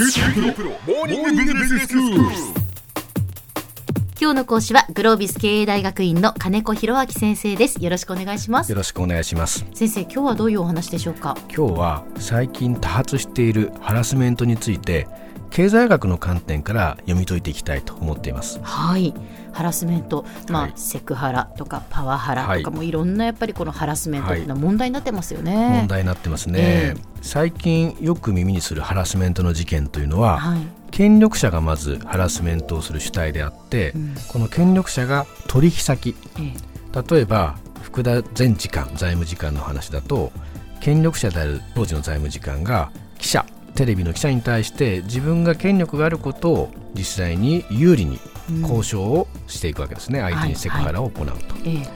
今日の講師はグロービス経営大学院の金子博明先生です。よろしくお願いします。よろしくお願いします。先生今日はどういうお話でしょうか？今日は最近多発しているハラスメントについて経済学の観点から読み解いていきたいと思っています。はいハラスメント、まあ、はい。セクハラとかパワハラとか、はい。もういろんなやっぱりこのハラスメントっていうのは問題になってますよね。問題になってますね、え最近よく耳にするハラスメントの事件というのは、はい、権力者がまずハラスメントをする主体であって、うん。この権力者が取引先。え例えば福田前次官財務次官の話だと権力者である当時の財務次官が記者テレビの記者に対して自分が権力があることを実際に有利にうん交渉をしていくわけですね、相手にセクハラを行うと、ええ。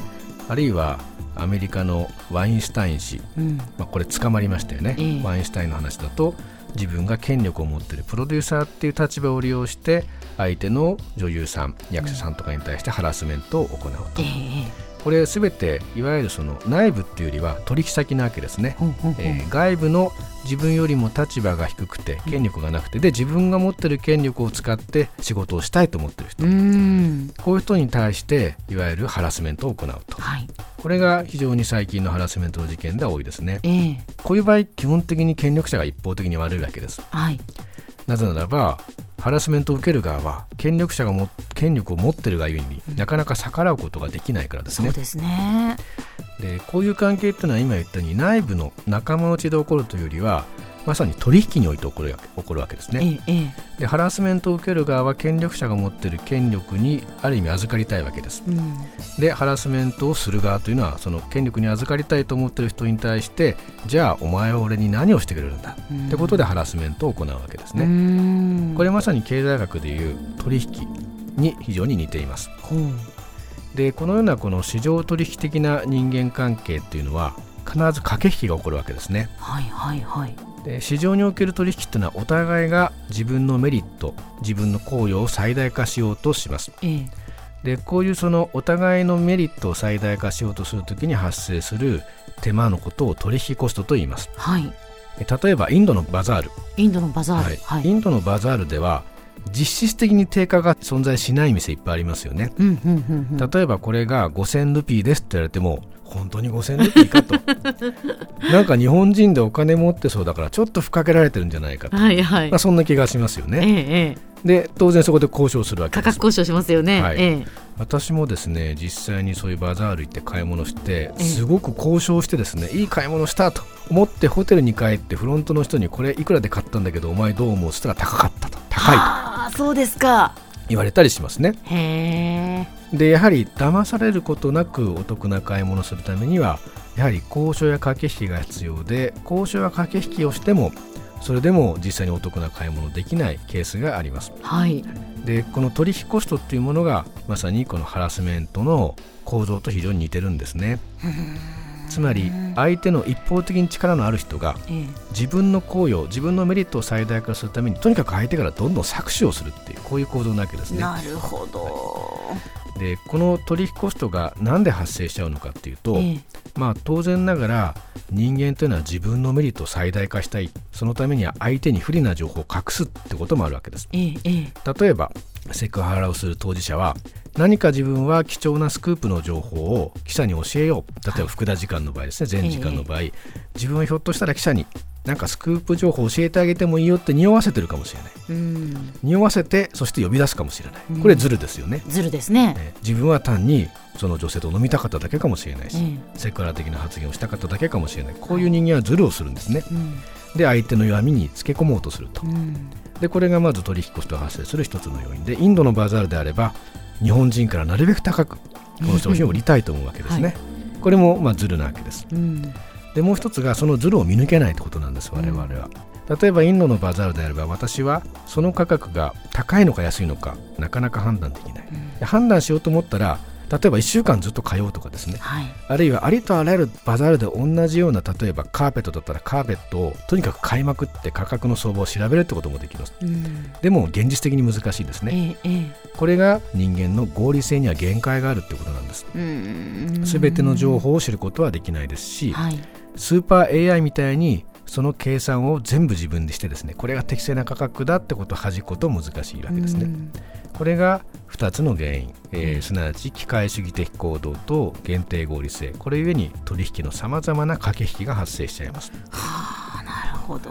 あるいはアメリカのワインスタイン氏、うん。まあ、これ捕まりましたよね、ええ。ワインスタインの話だと自分が権力を持っているプロデューサーっていう立場を利用して相手の女優さん役者さんとかに対してハラスメントを行うと、ええこれすべていわゆるその内部っていうよりは取引先なわけですね、えー外部の自分よりも立場が低くて権力がなくてで自分が持ってる権力を使って仕事をしたいと思ってる人。こういう人に対していわゆるハラスメントを行うと。はい。これが非常に最近のハラスメントの事件では多いですね。ええ。こういう場合基本的に権力者が一方的に悪いわけです。はいなぜならばハラスメントを受ける側は権力者がも権力を持ってるがゆえになかなか逆らうことができないからですねそうですね。でこういう関係っていうのは今言ったように内部の仲間内で起こるというよりはまさに取引において起こるわけ起こるわけですえね。えええでハラスメントを受ける側は権力者が持っている権力にある意味預かりたいわけです。うん。でハラスメントをする側というのはその権力に預かりたいと思っている人に対してじゃあお前は俺に何をしてくれるんだ？うん。ってことでハラスメントを行うわけですね。ん。これまさに経済学でいう取引に非常に似ています。でこのようなこの市場取引的な人間関係っていうのは必ず駆け引きが起こるわけですね。はいはいはいで市場における取引っていうのはお互いが自分のメリット自分の効用を最大化しようとします。ええ。でこういうそのお互いのメリットを最大化しようとするときに発生する手間のことを取引コストと言います。はい。え例えばインドのバザール、インドのバザール。はい。インドのバザールでは実質的に定価が存在しない店いっぱいありますよね。うんうんうんうん。例えばこれが5000ルピーですって言われても本当に5000ルピーかと。なんか日本人でお金持ってそうだからちょっとふっかけられてるんじゃないかと、はいはい。まあ、そんな気がしますよええねええ。で当然そこで交渉するわけです価格交渉しますよね。はい。ええ。私もですね実際にそういうバザール行って買い物してええ。すごく交渉してですねいい買い物したと思ってホテルに帰ってフロントの人にこれいくらで買ったんだけどお前どう思う？そしたら高かったと高いとああそうですか。言われたりしますねへえ。でやはり騙されることなくお得な買い物をするためにはやはり交渉や駆け引きが必要で交渉や駆け引きをしてもそれでも実際にお得な買い物できないケースがありますはい。でこの取引コストっていうものがまさにこのハラスメントの構造と非常に似てるんですねつまり相手の一方的に力のある人がええ。自分の効用自分のメリットを最大化するためにとにかく相手からどんどん搾取をするっていうこういう構造なわけですね。なるほど。でこの取引コストが何で発生しちゃうのかっていうと、ええ。まあ当然ながら人間というのは自分のメリットを最大化したい。そのためには相手に不利な情報を隠すってこともあるわけです。え。例えばセクハラをする当事者は何か自分は貴重なスクープの情報を記者に教えよう。例えば福田時間の場合ですね前時間の場合、自分はひょっとしたら記者になんかスクープ情報を教えてあげてもいいよって匂わせてるかもしれない。うん。匂わせてそして呼び出すかもしれない。うん。これズルですよね、ずるですね。え自分は単にその女性と飲みたかっただけかもしれないし、えセクハラ的な発言をしたかっただけかもしれない。こういう人間はズルをするんですね。えうん。で相手の弱みにつけ込もうとするとうん。でこれがまず取引コストが発生する一つの要因でインドのバザールであれば日本人からなるべく高くこの商品を売りたいと思うわけですね、はい。これもまあズルなわけです。うん。でもう一つがそのズルを見抜けないってことなんです我々は、例えばインドのバザールであれば私はその価格が高いのか安いのかなかなか判断できない。で判断しようと思ったら例えば1週間ずっと通うとかですねはい。あるいはありとあらゆるバザールで同じような例えばカーペットだったらカーペットをとにかく買いまくって価格の相場を調べるってこともできますうん。でも現実的に難しいですねえこれが人間の合理性には限界があるってことなんですうん。全ての情報を知ることはできないですしはい。スーパー AI みたいにその計算を全部自分でしてですねこれが適正な価格だってことを恥じくこと難しいわけですね。これが2つの原因、えー、すなわち機械主義的行動と限定合理性。これゆえに取引のさまざまな駆け引きが発生しちゃいます。はあなるほど。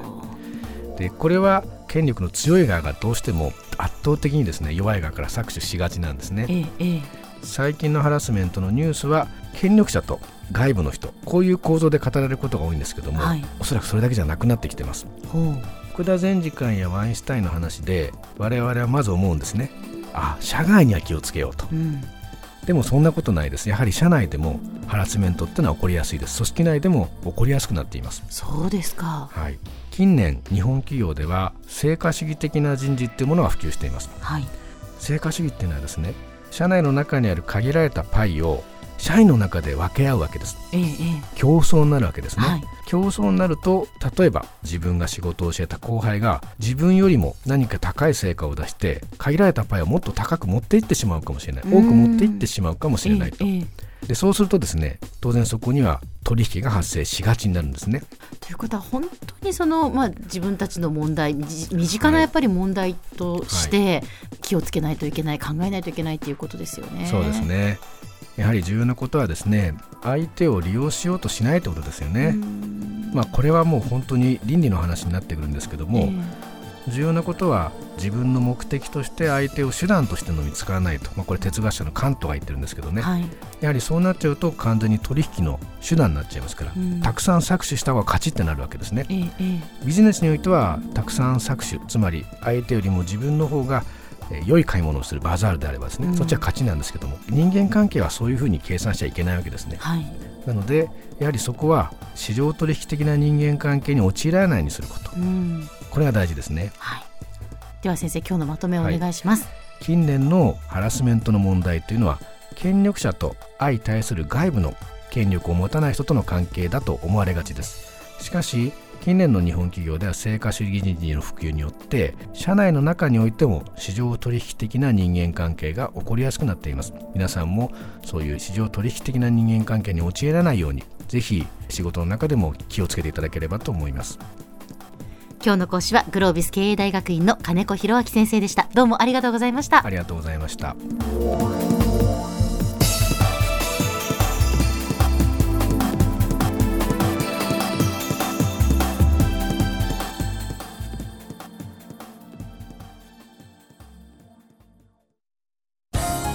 でこれは権力の強い側がどうしても圧倒的にですね弱い側から搾取しがちなんですね。ええ、最近のハラスメントのニュースは権力者と外部の人。こういう構造で語られることが多いんですけども、はい、おそらくそれだけじゃなくなってきてます。福田前次官やワインシュタインの話で我々はまず思うんですねあ社外には気をつけようと、うん、でもそんなことないです。やはり社内でもハラスメントってのは起こりやすいです。組織内でも起こりやすくなっています。そうですか。はい。近年日本企業では成果主義的な人事っていうものが普及しています、はい、成果主義っていうのはですね社内の中にある限られたパイを社員の中で分け合うわけです、ええ、競争になるわけですね、はい、競争になると例えば自分が仕事を教えた後輩が自分よりも何か高い成果を出して限られたパイをもっと高く持っていってしまうかもしれない。多く持っていってしまうかもしれないと、え、でそうするとですね当然そこには取引が発生しがちになるんですね。ということは本当にその、まあ、自分たちの問題身近なやっぱり問題として気をつけないといけない、考えないといけないということですよね。そうですねやはり重要なことはですね相手を利用しようとしないということですよね。まあ、これはもう本当に倫理の話になってくるんですけども、えー、重要なことは自分の目的として相手を手段としてのみ使わないと、まあ、これ哲学者のカントが言ってるんですけどね、はい、やはりそうなっちゃうと完全に取引の手段になっちゃいますから、うん、たくさん搾取した方が勝ちってなるわけですね、えー、ビジネスにおいてはたくさん搾取つまり相手よりも自分の方が良い買い物をするバザールであればですね、うん、そっちは勝ちなんですけども人間関係はそういうふうに計算しちゃいけないわけですね、はい、なのでやはりそこは市場取引的な人間関係に陥らないようにすること、うん、これが大事ですね、はい、では先生今日のまとめをお願いします、はい、近年のハラスメントの問題というのは権力者と相対する外部の権力を持たない人との関係だと思われがちです。しかし近年の日本企業では成果主義人事の普及によって社内の中においても市場取引的な人間関係が起こりやすくなっています。皆さんもそういう市場取引的な人間関係に陥らないようにぜひ仕事の中でも気をつけていただければと思います。今日の講師はグロービス経営大学院の金子博明先生でした。どうもありがとうございました。ありがとうございました